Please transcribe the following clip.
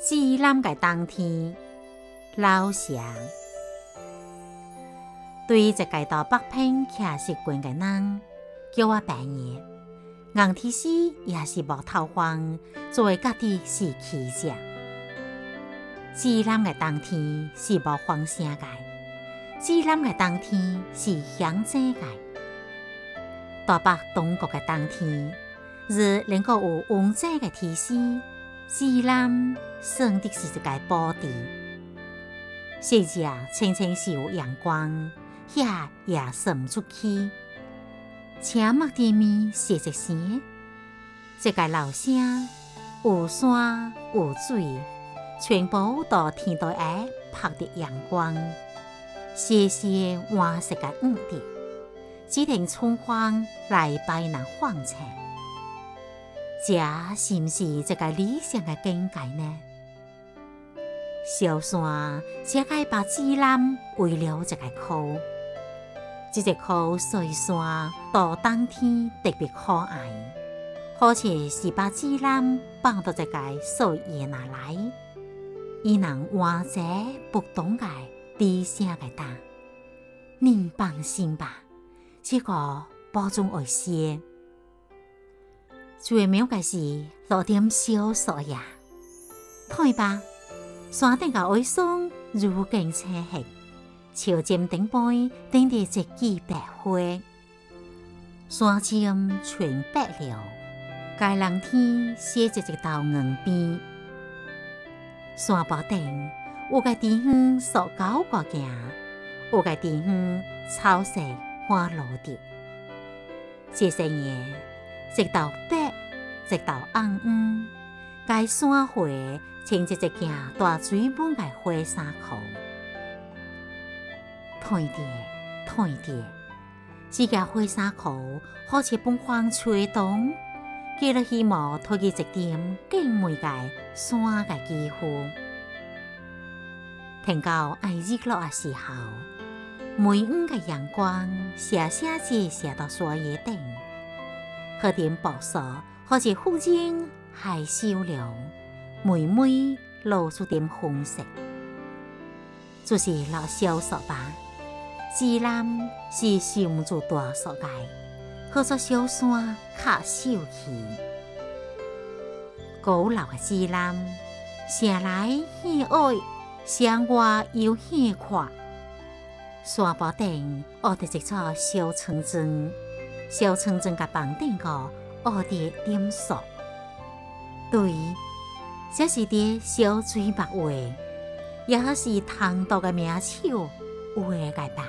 西南嘅冬天，老乡。对一街道北平徛习惯嘅人，叫我白爷。硬天时也是无头荒，作为家己是奇迹。西南嘅冬天是无风声嘅，西南嘅冬天是响声嘅。大北东国嘅冬天，是能够有温遮嘅天时。西南算的是一个宝地，细只清清是有阳光，遐也算出去。青木地面是一声，一个老乡有山有水，全部都天台下拍的阳光，谢谢黄色嘅五点，只听春风来拜人放晴。这是不是一个理想的境界呢？小山只该把枝兰围了一个窟，这只窟虽山到冬天特别可爱，而且是把枝兰放到一个树叶那来，伊能完在不动嘅地下嘅蛋。您放心吧，这个保证会些。最妙嘅是落点小雪呀，睇吧，山顶嘅微霜如镜车黑，潮尖顶背顶着一枝白花，山尖全白了，盖蓝天写着一道硬边，山坡顶有个地方塑高过行，有个地方草色花落地，这些年。直到白，直到红黄，该山回牵着一件大水满的花衫裤，退掉，退掉，这件花衫裤好似风风吹动，给了希望推去一点更美的山的肌肤。天到爱日落的时候，每晚的阳光斜斜子射到山叶顶。喝点薄素，或者忽然害羞了，每每露出点红色，就是老小说吧。自然是受唔住大树界，好做小山卡秀气。古老的自然，城内很矮，城外又很宽。山坡顶卧着一座小村庄。小村庄甲房顶个乌蝶点数，对，这是伫小水墨画，也是唐代的名手画个吧。